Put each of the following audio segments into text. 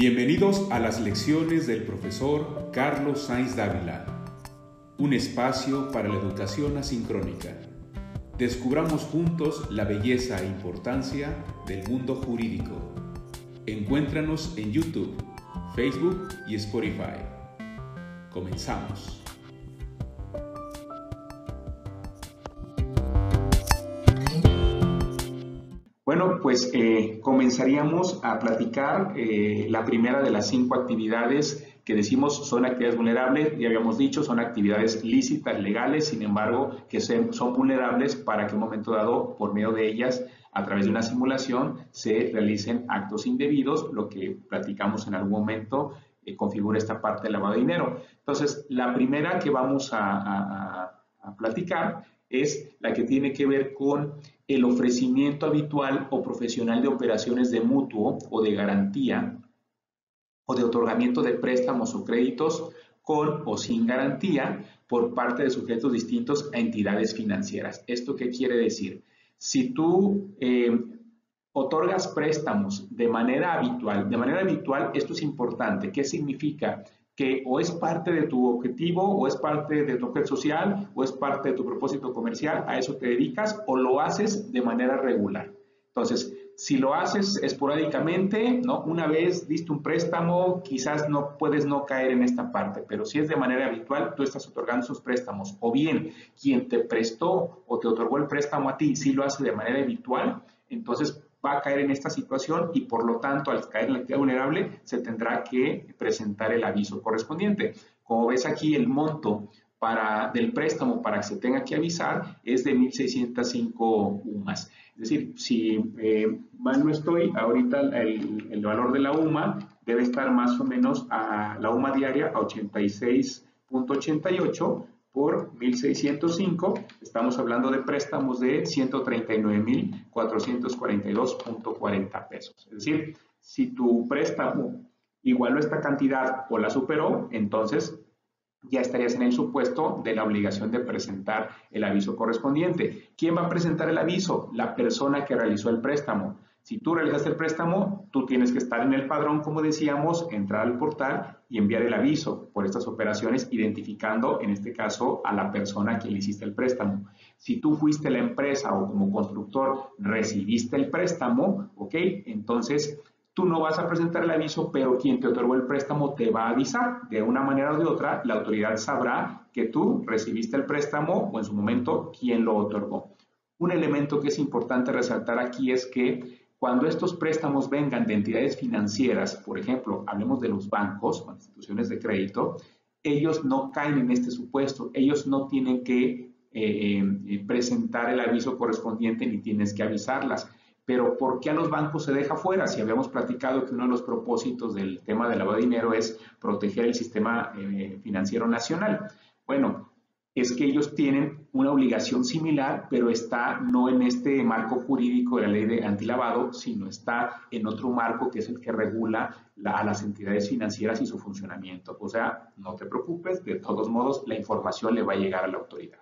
Bienvenidos a las lecciones del profesor Carlos Sainz Dávila, un espacio para la educación asincrónica. Descubramos juntos la belleza e importancia del mundo jurídico. Encuéntranos en YouTube, Facebook y Spotify. Comenzamos. Bueno, pues eh, comenzaríamos a platicar eh, la primera de las cinco actividades que decimos son actividades vulnerables, ya habíamos dicho, son actividades lícitas, legales, sin embargo, que son vulnerables para que en un momento dado, por medio de ellas, a través de una simulación, se realicen actos indebidos, lo que platicamos en algún momento eh, configura esta parte del lavado de dinero. Entonces, la primera que vamos a platicar es la que tiene que ver con el ofrecimiento habitual o profesional de operaciones de mutuo o de garantía o de otorgamiento de préstamos o créditos con o sin garantía por parte de sujetos distintos a entidades financieras. ¿Esto qué quiere decir? Si tú eh, otorgas préstamos de manera habitual, de manera habitual, esto es importante. ¿Qué significa? Que o es parte de tu objetivo, o es parte de tu objeto social, o es parte de tu propósito comercial, a eso te dedicas, o lo haces de manera regular. Entonces, si lo haces esporádicamente, ¿no? Una vez diste un préstamo, quizás no puedes no caer en esta parte, pero si es de manera habitual, tú estás otorgando esos préstamos, o bien quien te prestó o te otorgó el préstamo a ti, si lo hace de manera habitual, entonces va a caer en esta situación y por lo tanto al caer en la actividad vulnerable se tendrá que presentar el aviso correspondiente. Como ves aquí el monto para, del préstamo para que se tenga que avisar es de 1.605 UMAS. Es decir, si eh, mal no estoy, ahorita el, el, valor de la UMA debe estar más o menos a la UMA diaria a 86.88 por 1.605, estamos hablando de préstamos de 139.442.40 pesos. Es decir, si tu préstamo igualó esta cantidad o la superó, entonces ya estarías en el supuesto de la obligación de presentar el aviso correspondiente. ¿Quién va a presentar el aviso? La persona que realizó el préstamo. Si tú realizas el préstamo, tú tienes que estar en el padrón, como decíamos, entrar al portal y enviar el aviso por estas operaciones, identificando en este caso a la persona que le hiciste el préstamo. Si tú fuiste la empresa o como constructor recibiste el préstamo, ¿ok? Entonces tú no vas a presentar el aviso, pero quien te otorgó el préstamo te va a avisar. De una manera o de otra, la autoridad sabrá que tú recibiste el préstamo o en su momento quién lo otorgó. Un elemento que es importante resaltar aquí es que cuando estos préstamos vengan de entidades financieras, por ejemplo, hablemos de los bancos o instituciones de crédito, ellos no caen en este supuesto, ellos no tienen que eh, eh, presentar el aviso correspondiente ni tienes que avisarlas. Pero ¿por qué a los bancos se deja fuera? Si habíamos platicado que uno de los propósitos del tema del lavado de dinero es proteger el sistema eh, financiero nacional. Bueno, es que ellos tienen una obligación similar, pero está no en este marco jurídico de la ley de antilavado, sino está en otro marco que es el que regula a las entidades financieras y su funcionamiento. O sea, no te preocupes, de todos modos la información le va a llegar a la autoridad.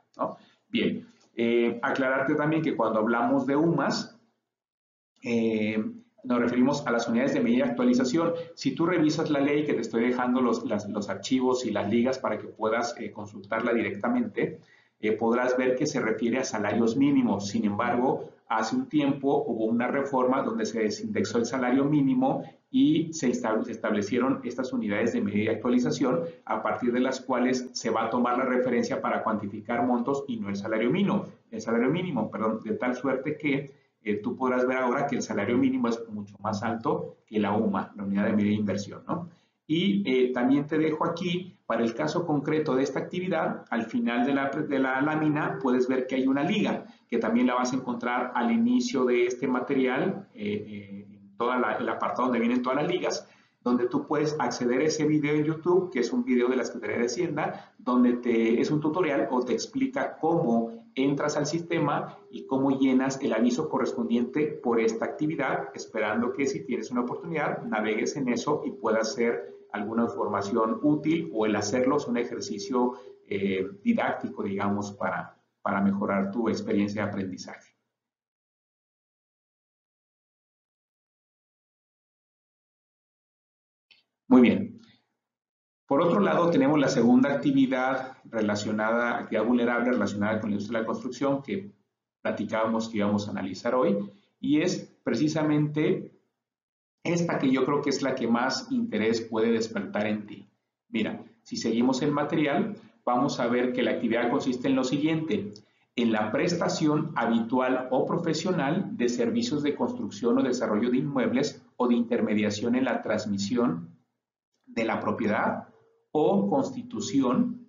Bien, eh, aclararte también que cuando hablamos de UMAS, eh, nos referimos a las unidades de medida de actualización. Si tú revisas la ley, que te estoy dejando los, los archivos y las ligas para que puedas eh, consultarla directamente, eh, podrás ver que se refiere a salarios mínimos. Sin embargo, hace un tiempo hubo una reforma donde se desindexó el salario mínimo y se establecieron estas unidades de medida de actualización a partir de las cuales se va a tomar la referencia para cuantificar montos y no el salario mínimo, el salario mínimo, perdón, de tal suerte que eh, tú podrás ver ahora que el salario mínimo es mucho más alto que la UMA, la unidad de medida de inversión, ¿no? Y eh, también te dejo aquí, para el caso concreto de esta actividad, al final de la, de la lámina puedes ver que hay una liga, que también la vas a encontrar al inicio de este material, eh, en todo el apartado donde vienen todas las ligas, donde tú puedes acceder a ese video en YouTube, que es un video de la Secretaría de Hacienda, donde te, es un tutorial o te explica cómo entras al sistema y cómo llenas el aviso correspondiente por esta actividad, esperando que si tienes una oportunidad, navegues en eso y puedas hacer alguna información útil o el hacerlo es un ejercicio eh, didáctico, digamos, para, para mejorar tu experiencia de aprendizaje. Muy bien. Por otro lado, tenemos la segunda actividad relacionada, actividad vulnerable relacionada con la industria de la construcción que platicábamos que íbamos a analizar hoy, y es precisamente esta que yo creo que es la que más interés puede despertar en ti. Mira, si seguimos el material, vamos a ver que la actividad consiste en lo siguiente, en la prestación habitual o profesional de servicios de construcción o desarrollo de inmuebles o de intermediación en la transmisión de la propiedad o constitución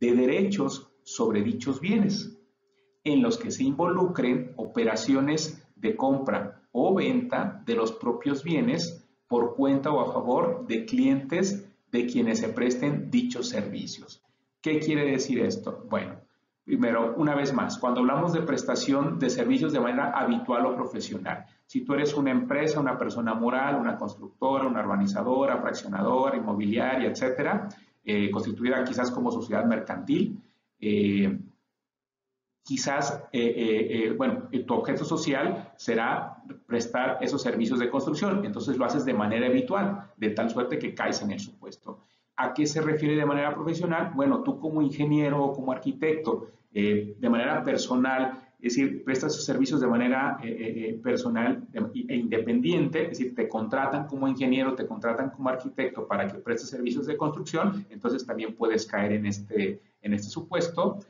de derechos sobre dichos bienes, en los que se involucren operaciones de compra o venta de los propios bienes por cuenta o a favor de clientes de quienes se presten dichos servicios. ¿Qué quiere decir esto? Bueno, primero, una vez más, cuando hablamos de prestación de servicios de manera habitual o profesional, si tú eres una empresa, una persona moral, una constructora, una urbanizadora, fraccionadora, inmobiliaria, etcétera, eh, constituida quizás como sociedad mercantil, eh, quizás, eh, bueno, tu objeto social será prestar esos servicios de construcción, entonces lo haces de manera habitual, de tal suerte que caes en el supuesto. ¿A qué se refiere de manera profesional? Bueno, tú como ingeniero o como arquitecto, de manera personal, es decir, prestas sus servicios de manera eh, eh, eh, personal e independiente, es decir, te contratan como ingeniero, te contratan como arquitecto para que prestes servicios de construcción, entonces también puedes caer en este, en este supuesto.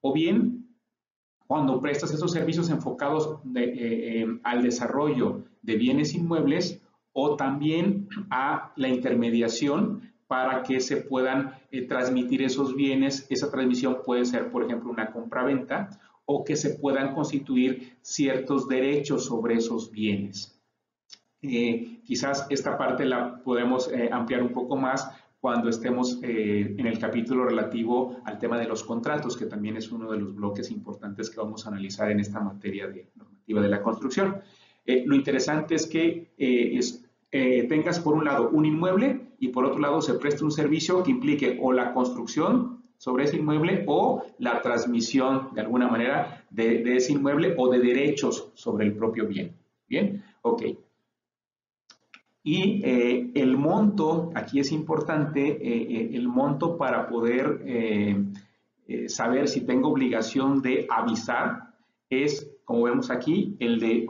o bien, cuando prestas esos servicios enfocados al desarrollo de bienes inmuebles o también a la intermediación para que se puedan transmitir esos bienes. Esa transmisión puede ser, por ejemplo, una compra-venta o que se puedan constituir ciertos derechos sobre esos bienes. Eh, quizás esta parte la podemos eh, ampliar un poco más cuando estemos eh, en el capítulo relativo al tema de los contratos, que también es uno de los bloques importantes que vamos a analizar en esta materia de normativa de la construcción. lo interesante es que tengas por un lado un inmueble y por otro lado se preste un servicio que implique o la construcción sobre ese inmueble o la transmisión de alguna manera de, ese inmueble o de derechos sobre el propio bien. Bien, ok. Y eh, el monto, aquí es importante, eh, eh, el monto para poder saber si tengo obligación de avisar es, como vemos aquí, el de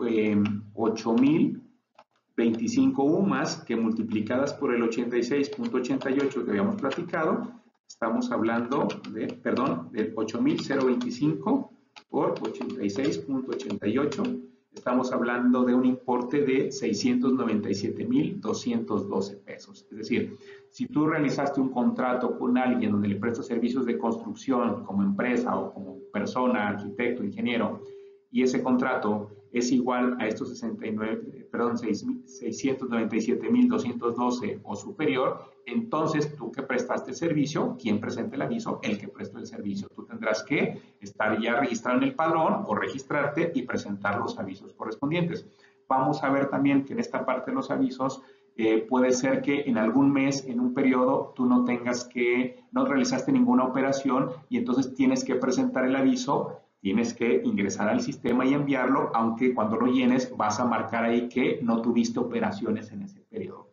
8.025 UMAS que multiplicadas por el 86.88 que habíamos platicado, Estamos hablando de, perdón, del 8.025 por 86.88. Estamos hablando de un importe de 697.212 pesos. Es decir, si tú realizaste un contrato con alguien donde le prestas servicios de construcción como empresa o como persona, arquitecto, ingeniero, y ese contrato es igual a estos 69, perdón, 697.212 o superior, entonces tú que prestaste el servicio, quien presente el aviso, el que prestó el servicio. Tú tendrás que estar ya registrado en el padrón o registrarte y presentar los avisos correspondientes. Vamos a ver también que en esta parte de los avisos eh, puede ser que en algún mes, en un periodo, tú no tengas que, no realizaste ninguna operación y entonces tienes que presentar el aviso tienes que ingresar al sistema y enviarlo, aunque cuando lo llenes vas a marcar ahí que no tuviste operaciones en ese periodo.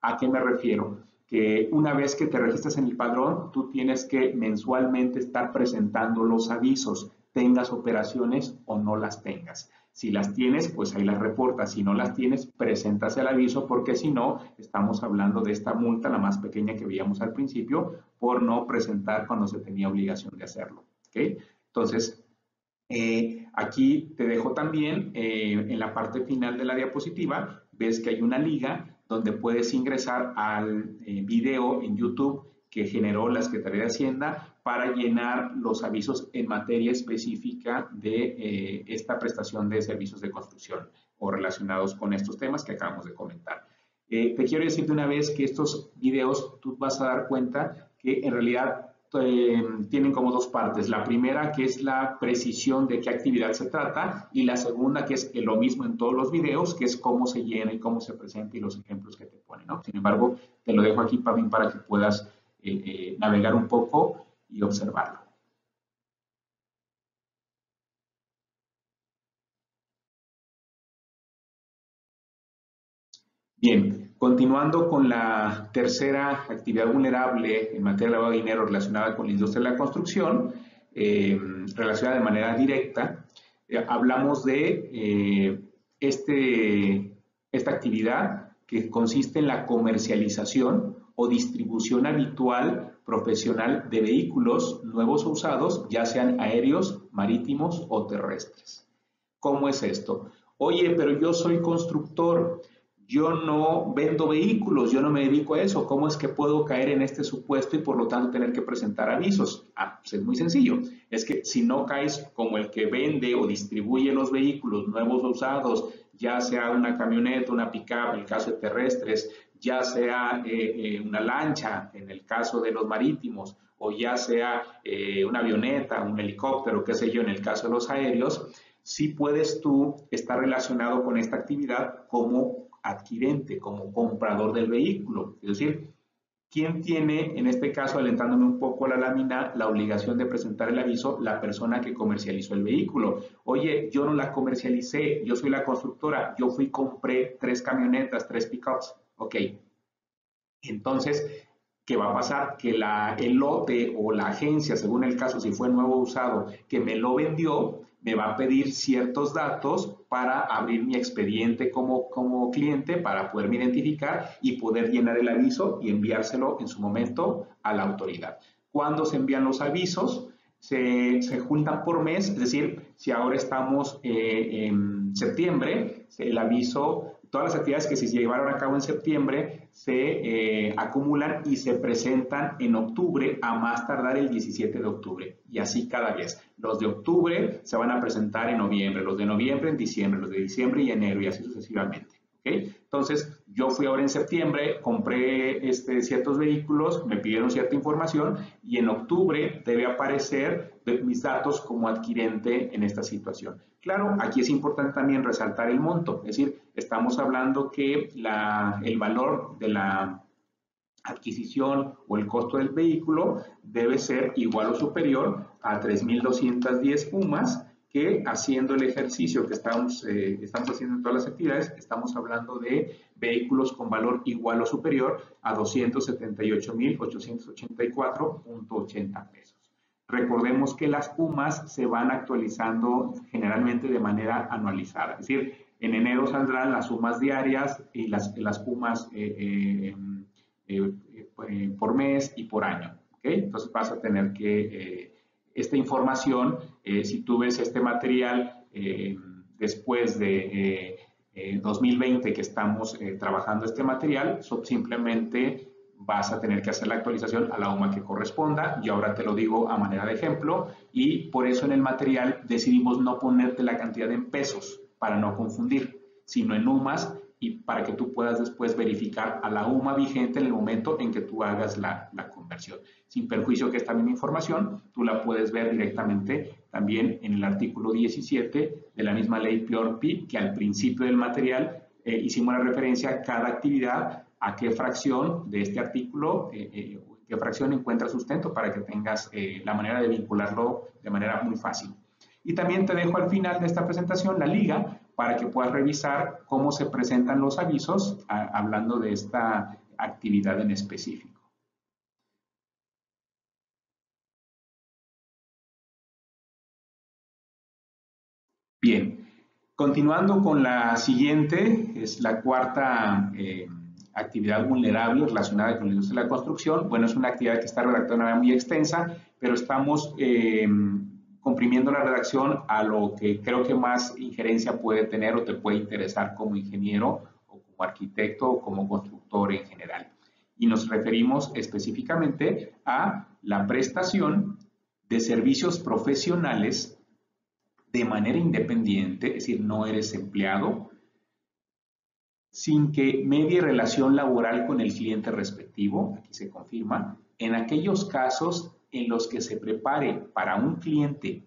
¿A qué me refiero? Que una vez que te registras en el padrón, tú tienes que mensualmente estar presentando los avisos, tengas operaciones o no las tengas. Si las tienes, pues ahí las reportas. Si no las tienes, presentas el aviso porque si no, estamos hablando de esta multa, la más pequeña que veíamos al principio, por no presentar cuando se tenía obligación de hacerlo. ¿okay? Entonces, eh, aquí te dejo también eh, en la parte final de la diapositiva, ves que hay una liga donde puedes ingresar al eh, video en YouTube que generó la Secretaría de Hacienda para llenar los avisos en materia específica de esta prestación de servicios de construcción o relacionados con estos temas que acabamos de comentar. te quiero decir de una vez que estos videos tú vas a dar cuenta que en realidad eh, tienen como dos partes. La primera que es la precisión de qué actividad se trata y la segunda que es lo mismo en todos los videos, que es cómo se llena y cómo se presenta y los ejemplos que te ponen. Sin embargo, te lo dejo aquí para para que puedas eh, eh, navegar un poco y observarlo. Bien, continuando con la tercera actividad vulnerable en materia de lavado de dinero relacionada con la industria de la construcción, eh, relacionada de manera directa, eh, hablamos de eh, este, esta actividad que consiste en la comercialización o distribución habitual profesional de vehículos nuevos o usados, ya sean aéreos, marítimos o terrestres. ¿Cómo es esto? Oye, pero yo soy constructor, yo no vendo vehículos, yo no me dedico a eso, ¿cómo es que puedo caer en este supuesto y por lo tanto tener que presentar avisos? Ah, pues es muy sencillo, es que si no caes como el que vende o distribuye los vehículos nuevos o usados, ya sea una camioneta, una pickup, en el caso de terrestres, ya sea eh, eh, una lancha, en el caso de los marítimos, o ya sea eh, una avioneta, un helicóptero, qué sé yo, en el caso de los aéreos, sí puedes tú estar relacionado con esta actividad como adquirente, como comprador del vehículo. Es decir, ¿quién tiene, en este caso, alentándome un poco la lámina, la obligación de presentar el aviso? La persona que comercializó el vehículo. Oye, yo no la comercialicé, yo soy la constructora, yo fui compré tres camionetas, tres pickups. Ok. Entonces, ¿qué va a pasar? Que la, el lote o la agencia, según el caso, si fue nuevo usado, que me lo vendió, me va a pedir ciertos datos para abrir mi expediente como, como cliente, para poderme identificar y poder llenar el aviso y enviárselo en su momento a la autoridad. ¿Cuándo se envían los avisos? Se, se juntan por mes, es decir, si ahora estamos eh, en septiembre, el aviso todas las actividades que se llevaron a cabo en septiembre se eh, acumulan y se presentan en octubre a más tardar el 17 de octubre y así cada vez. Los de octubre se van a presentar en noviembre, los de noviembre en diciembre, los de diciembre y enero y así sucesivamente. Entonces, yo fui ahora en septiembre, compré este, ciertos vehículos, me pidieron cierta información y en octubre debe aparecer mis datos como adquirente en esta situación. Claro, aquí es importante también resaltar el monto, es decir, estamos hablando que el valor de la adquisición o el costo del vehículo debe ser igual o superior a 3.210 UMAS que haciendo el ejercicio que estamos, eh, estamos haciendo en todas las actividades, estamos hablando de vehículos con valor igual o superior a 278.884.80 pesos. Recordemos que las UMAS se van actualizando generalmente de manera anualizada, es decir, en enero saldrán las sumas diarias y las, las UMAS eh, eh, por mes y por año. Entonces vas a tener que esta información, eh, si tú ves este material eh, después de 2020 eh, que estamos trabajando este material, simplemente vas a tener que hacer la actualización a la UMA que corresponda. y ahora te lo digo a manera de ejemplo y por eso en el material decidimos no ponerte la cantidad en pesos para no confundir, sino en UMAS y para que tú puedas después verificar a la UMA vigente en el momento en que tú hagas la, conversión. Sin perjuicio que esta misma información tú la puedes ver directamente también en el artículo 17 de la misma ley PIORPI, que al principio del material eh, hicimos la referencia a cada actividad, a qué fracción de este artículo, eh, eh, qué fracción encuentra sustento para que tengas la manera de vincularlo de manera muy fácil. Y también te dejo al final de esta presentación la liga para que puedas revisar cómo se presentan los avisos hablando de esta actividad en específico. Bien, continuando con la siguiente, es la cuarta eh, actividad vulnerable relacionada con la industria de la construcción. Bueno, es una actividad que está redactada muy extensa, pero estamos eh, comprimiendo la redacción a lo que creo que más injerencia puede tener o te puede interesar como ingeniero o como arquitecto o como constructor en general. Y nos referimos específicamente a la prestación de servicios profesionales de manera independiente, es decir, no eres empleado, sin que medie relación laboral con el cliente respectivo, aquí se confirma, en aquellos casos en los que se prepare para un cliente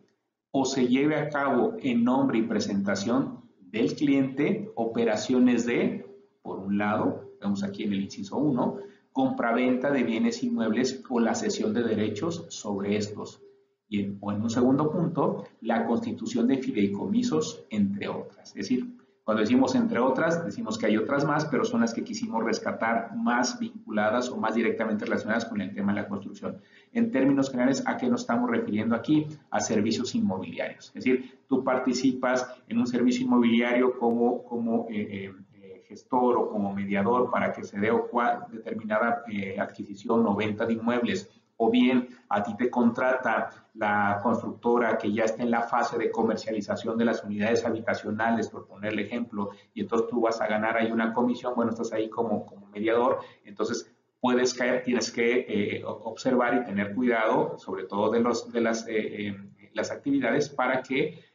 o se lleve a cabo en nombre y presentación del cliente operaciones de, por un lado, vemos aquí en el inciso 1, compraventa de bienes inmuebles o la cesión de derechos sobre estos. Y o en un segundo punto, la constitución de fideicomisos, entre otras. Es decir, Cuando decimos entre otras, decimos que hay otras más, pero son las que quisimos rescatar más vinculadas o más directamente relacionadas con el tema de la construcción. En términos generales, ¿a qué nos estamos refiriendo aquí? A servicios inmobiliarios. Es decir, tú participas en un servicio inmobiliario como, como eh, eh, eh, gestor o como mediador para que se dé o cual determinada adquisición o venta de inmuebles o bien a ti te contrata la constructora que ya está en la fase de comercialización de las unidades habitacionales, por ponerle ejemplo, y entonces tú vas a ganar ahí una comisión, bueno, estás ahí como, como mediador, entonces puedes caer, tienes que eh, observar y tener cuidado, sobre todo de, los, de las, eh, eh, las actividades, para que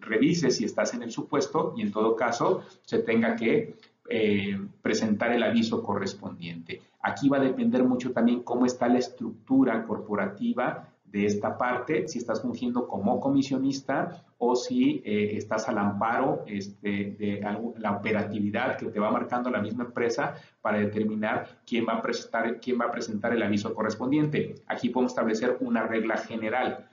revises si estás en el supuesto y en todo caso se tenga que presentar el aviso correspondiente. Aquí va a depender mucho también cómo está la estructura corporativa de esta parte, si estás fungiendo como comisionista o si eh, estás al amparo este, de la operatividad que te va marcando la misma empresa para determinar quién va a presentar, quién va a presentar el aviso correspondiente. Aquí podemos establecer una regla general.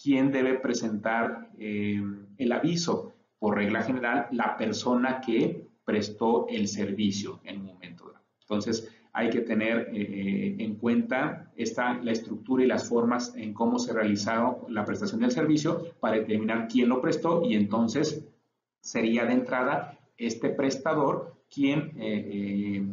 ¿Quién debe presentar eh, el aviso? Por regla general, la persona que prestó el servicio en un momento dado. Entonces, hay que tener eh, en cuenta esta, la estructura y las formas en cómo se realizó la prestación del servicio para determinar quién lo prestó y entonces sería de entrada este prestador quien eh,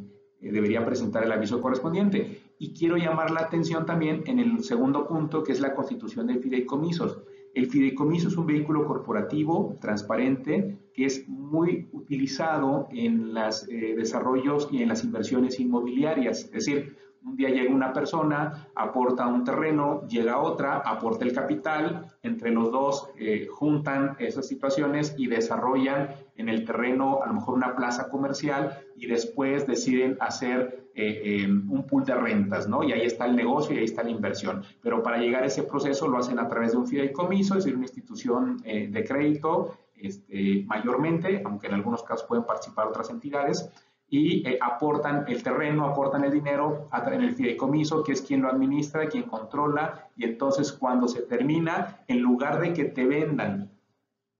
eh, debería presentar el aviso correspondiente. Y quiero llamar la atención también en el segundo punto, que es la constitución de fideicomisos. El fideicomiso es un vehículo corporativo transparente que es muy utilizado en los eh, desarrollos y en las inversiones inmobiliarias. Es decir, un día llega una persona, aporta un terreno, llega otra, aporta el capital, entre los dos eh, juntan esas situaciones y desarrollan en el terreno a lo mejor una plaza comercial y después deciden hacer eh, un pool de rentas, ¿no? Y ahí está el negocio y ahí está la inversión. Pero para llegar a ese proceso lo hacen a través de un fideicomiso, es decir, una institución de crédito este, mayormente, aunque en algunos casos pueden participar otras entidades, y eh, aportan el terreno, aportan el dinero en el fideicomiso, que es quien lo administra, quien controla, y entonces cuando se termina, en lugar de que te vendan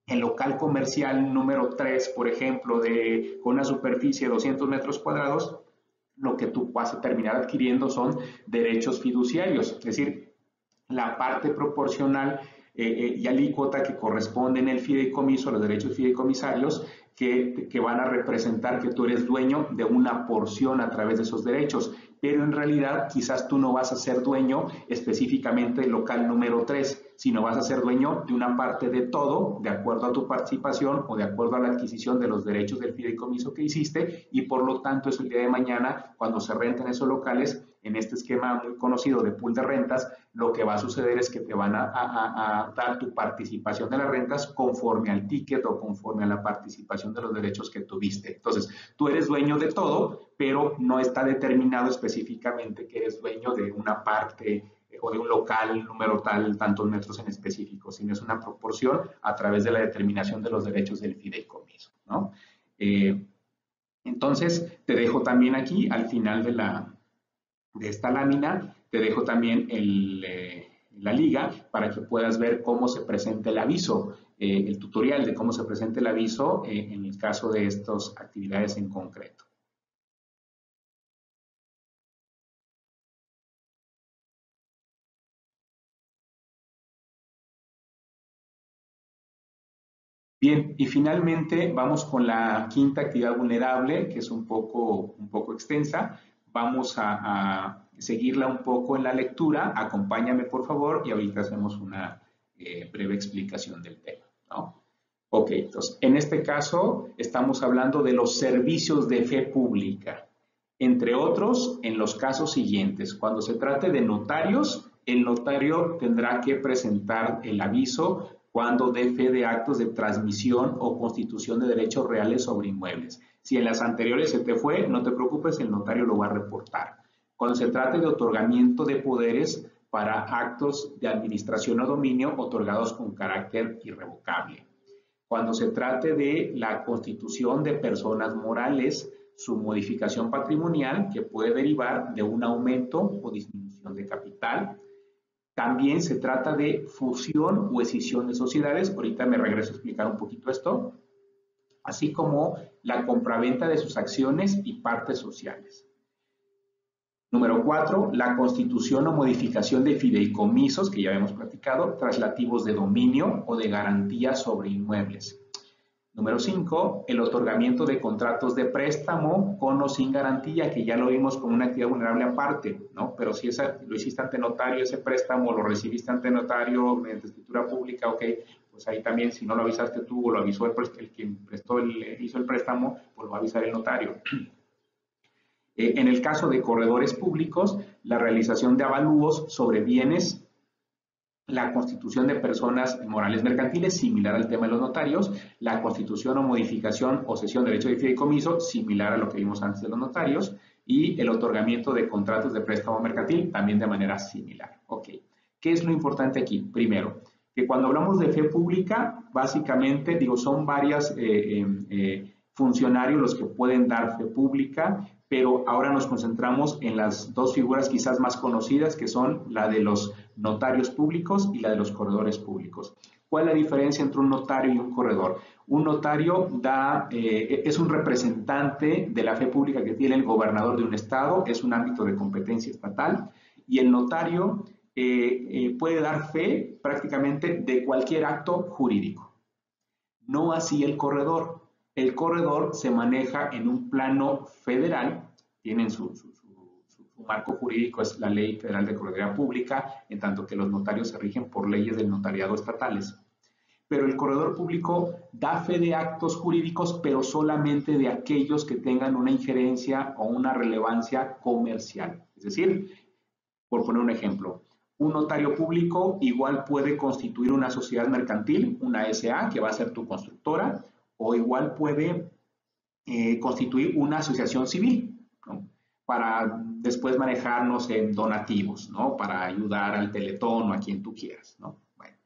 el local comercial número 3, por ejemplo, de, con una superficie de 200 metros cuadrados, lo que tú vas a terminar adquiriendo son derechos fiduciarios, es decir, la parte proporcional eh, eh, y alícuota que corresponde en el fideicomiso, los derechos fideicomisarios, que, que, van a representar que tú eres dueño de una porción a través de esos derechos, pero en realidad quizás tú no vas a ser dueño específicamente del local número 3, sino vas a ser dueño de una parte de todo, de acuerdo a tu participación o de acuerdo a la adquisición de los derechos del fideicomiso que hiciste, y por lo tanto es el día de mañana, cuando se renten esos locales, en este esquema muy conocido de pool de rentas, lo que va a suceder es que te van a, dar tu participación de las rentas conforme al ticket o conforme a la participación de los derechos que tuviste. Entonces, tú eres dueño de todo, pero no está determinado específicamente que eres dueño de una parte de un local número tal, tantos metros en específico, sino es una proporción a través de la determinación de los derechos del fideicomiso. ¿no? Eh, entonces, te dejo también aquí al final de la, de esta lámina, te dejo también eh, la liga para que puedas ver cómo se presenta el aviso, eh, el tutorial de cómo se presenta el aviso en el caso de estas actividades en concreto. Bien, y finalmente vamos con la quinta actividad vulnerable, que es un poco, un poco extensa, Vamos a, seguirla un poco en la lectura. Acompáñame, por favor, y ahorita hacemos una eh, breve explicación del tema. Ok, entonces, en este caso estamos hablando de los servicios de fe pública. Entre otros, en los casos siguientes, cuando se trate de notarios, el notario tendrá que presentar el aviso cuando dé fe de actos de transmisión o constitución de derechos reales sobre inmuebles. Si en las anteriores se te fue, no te preocupes, el notario lo va a reportar. Cuando se trate de otorgamiento de poderes para actos de administración o dominio otorgados con carácter irrevocable. Cuando se trate de la constitución de personas morales, su modificación patrimonial que puede derivar de un aumento o disminución de capital. También se trata de fusión o escisión de sociedades. Ahorita me regreso a explicar un poquito esto así como la compraventa de sus acciones y partes sociales. Número cuatro, la constitución o modificación de fideicomisos, que ya hemos platicado, traslativos de dominio o de garantía sobre inmuebles. Número 5, el otorgamiento de contratos de préstamo con o sin garantía, que ya lo vimos como una actividad vulnerable aparte, ¿no? Pero si lo hiciste ante notario, ese préstamo, lo recibiste ante notario mediante escritura pública, ok, pues ahí también, si no lo avisaste tú o lo avisó el, el quien prestó el, hizo el préstamo, pues lo va a avisar el notario. Eh, en el caso de corredores públicos, la realización de avalúos sobre bienes la constitución de personas morales mercantiles, similar al tema de los notarios, la constitución o modificación o cesión de derecho de fideicomiso, similar a lo que vimos antes de los notarios, y el otorgamiento de contratos de préstamo mercantil, también de manera similar. Ok, ¿qué es lo importante aquí? Primero, que cuando hablamos de fe pública, básicamente, digo, son varios eh, eh, eh, funcionarios los que pueden dar fe pública, pero ahora nos concentramos en las dos figuras quizás más conocidas, que son la de los notarios públicos y la de los corredores públicos. ¿Cuál es la diferencia entre un notario y un corredor? Un notario da, eh, es un representante de la fe pública que tiene el gobernador de un estado, es un ámbito de competencia estatal, y el notario eh, eh, puede dar fe prácticamente de cualquier acto jurídico. No así el corredor. El corredor se maneja en un plano federal, tienen su marco jurídico es la Ley Federal de Correduría Pública, en tanto que los notarios se rigen por leyes del notariado estatales. Pero el corredor público da fe de actos jurídicos, pero solamente de aquellos que tengan una injerencia o una relevancia comercial. Es decir, por poner un ejemplo, un notario público igual puede constituir una sociedad mercantil, una SA, que va a ser tu constructora, o igual puede eh, constituir una asociación civil, para después manejarnos en donativos, ¿no? Para ayudar al teletón o a quien tú quieras, ¿no? Bueno,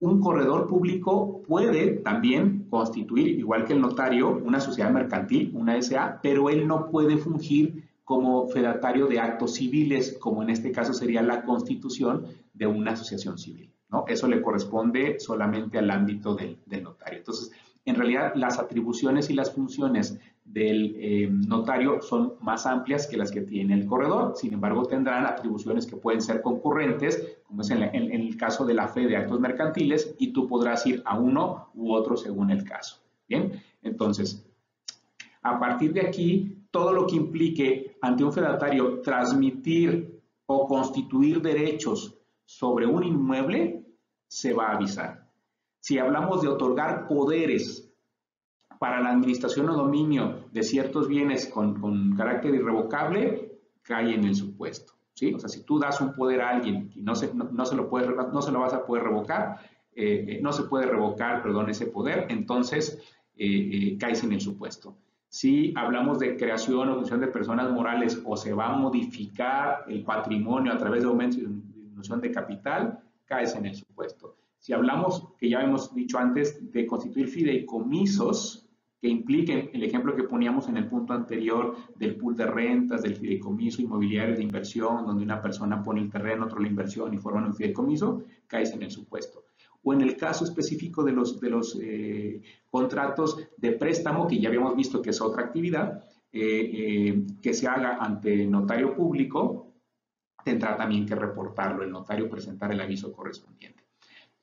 un corredor público puede también constituir, igual que el notario, una sociedad mercantil, una SA, pero él no puede fungir como fedatario de actos civiles, como en este caso sería la constitución de una asociación civil, ¿no? Eso le corresponde solamente al ámbito del, del notario. Entonces, en realidad, las atribuciones y las funciones del eh, notario son más amplias que las que tiene el corredor. Sin embargo, tendrán atribuciones que pueden ser concurrentes, como es en, el caso de la fe de actos mercantiles, y tú podrás ir a uno u otro según el caso. Bien, entonces, a partir de aquí, todo lo que implique ante un fedatario transmitir o constituir derechos sobre un inmueble, se va a avisar. Si hablamos de otorgar poderes para la administración o dominio de ciertos bienes con, carácter irrevocable, cae en el supuesto. O sea, si tú das un poder a alguien y no se, lo, vas a poder revocar, eh, eh, no se puede revocar, perdón, ese poder, entonces eh, caes en el supuesto. Si hablamos de creación o función de personas morales o se va a modificar el patrimonio a través de aumento y disminución de capital, caes en el supuesto. Si hablamos, que ya hemos dicho antes, de constituir fideicomisos, que impliquen el ejemplo que poníamos en el punto anterior del pool de rentas, del fideicomiso inmobiliario de inversión, donde una persona pone el terreno, otro la inversión y forman un fideicomiso, caes en el supuesto. O en el caso específico de los, de los eh, contratos de préstamo, que ya habíamos visto que es otra actividad, eh, eh, que se haga ante notario público, tendrá también que reportarlo el notario, presentar el aviso correspondiente.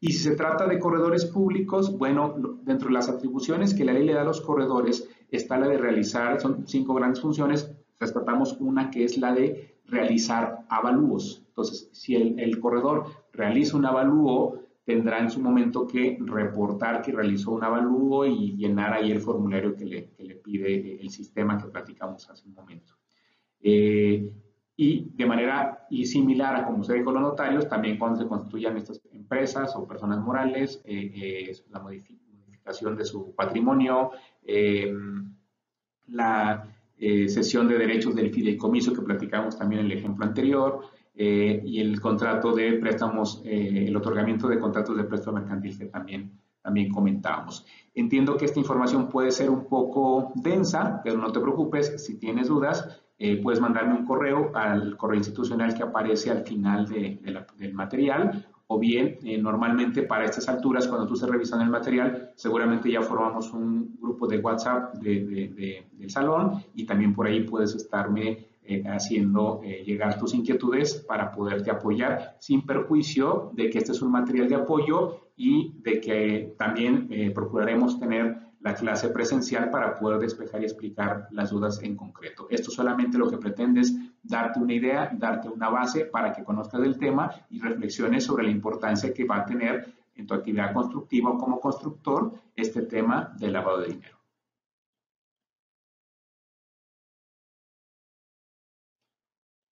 Y si se trata de corredores públicos, bueno, dentro de las atribuciones que la ley le da a los corredores está la de realizar, son cinco grandes funciones, rescatamos una que es la de realizar avalúos. Entonces, si el, corredor realiza un avalúo, tendrá en su momento que reportar que realizó un avalúo y llenar ahí el formulario que le, pide el sistema que platicamos hace un momento. Eh, y de manera y similar a como se con los notarios, también cuando se constituyan estas empresas o personas morales, eh, eh, la modificación de su patrimonio, eh, la cesión de derechos del fideicomiso que platicamos también en el ejemplo anterior, y el contrato de préstamos, el otorgamiento de contratos de préstamo mercantil que también, también comentábamos. Entiendo que esta información puede ser un poco densa, pero no te preocupes, si tienes dudas, eh, puedes mandarme un correo al correo institucional que aparece al final del material o bien eh, normalmente para estas alturas, cuando tú estés revisando el material, seguramente ya formamos un grupo de WhatsApp de, del salón y también por ahí puedes estarme eh, haciendo eh, llegar tus inquietudes para poderte apoyar sin perjuicio de que este es un material de apoyo y de que también procuraremos tener la clase presencial para poder despejar y explicar las dudas en concreto. Esto solamente lo que pretende es darte una idea, darte una base para que conozcas el tema y reflexiones sobre la importancia que va a tener en tu actividad constructiva o como constructor este tema del lavado de dinero.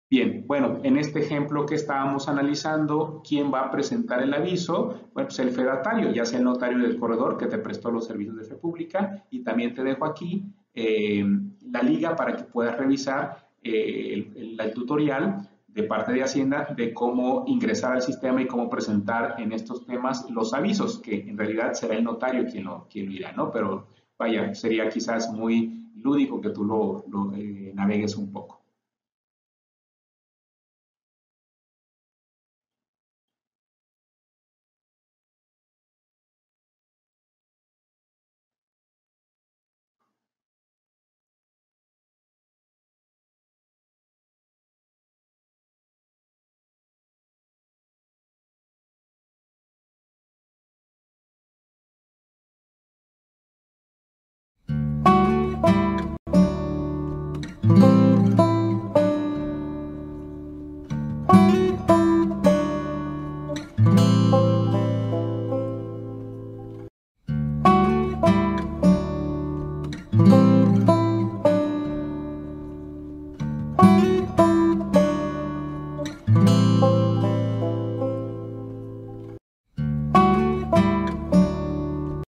Bien, bueno, en este ejemplo que estábamos analizando, ¿quién va a presentar el aviso? Bueno, pues el fedatario, ya sea el notario del corredor que te prestó los servicios de fe pública y también te dejo aquí eh, la liga para que puedas revisar eh, el, tutorial de parte de Hacienda de cómo ingresar al sistema y cómo presentar en estos temas los avisos, que en realidad será el notario quien lo, quien lo dirá, ¿no? Pero vaya, sería quizás muy lúdico que tú lo, eh, navegues un poco.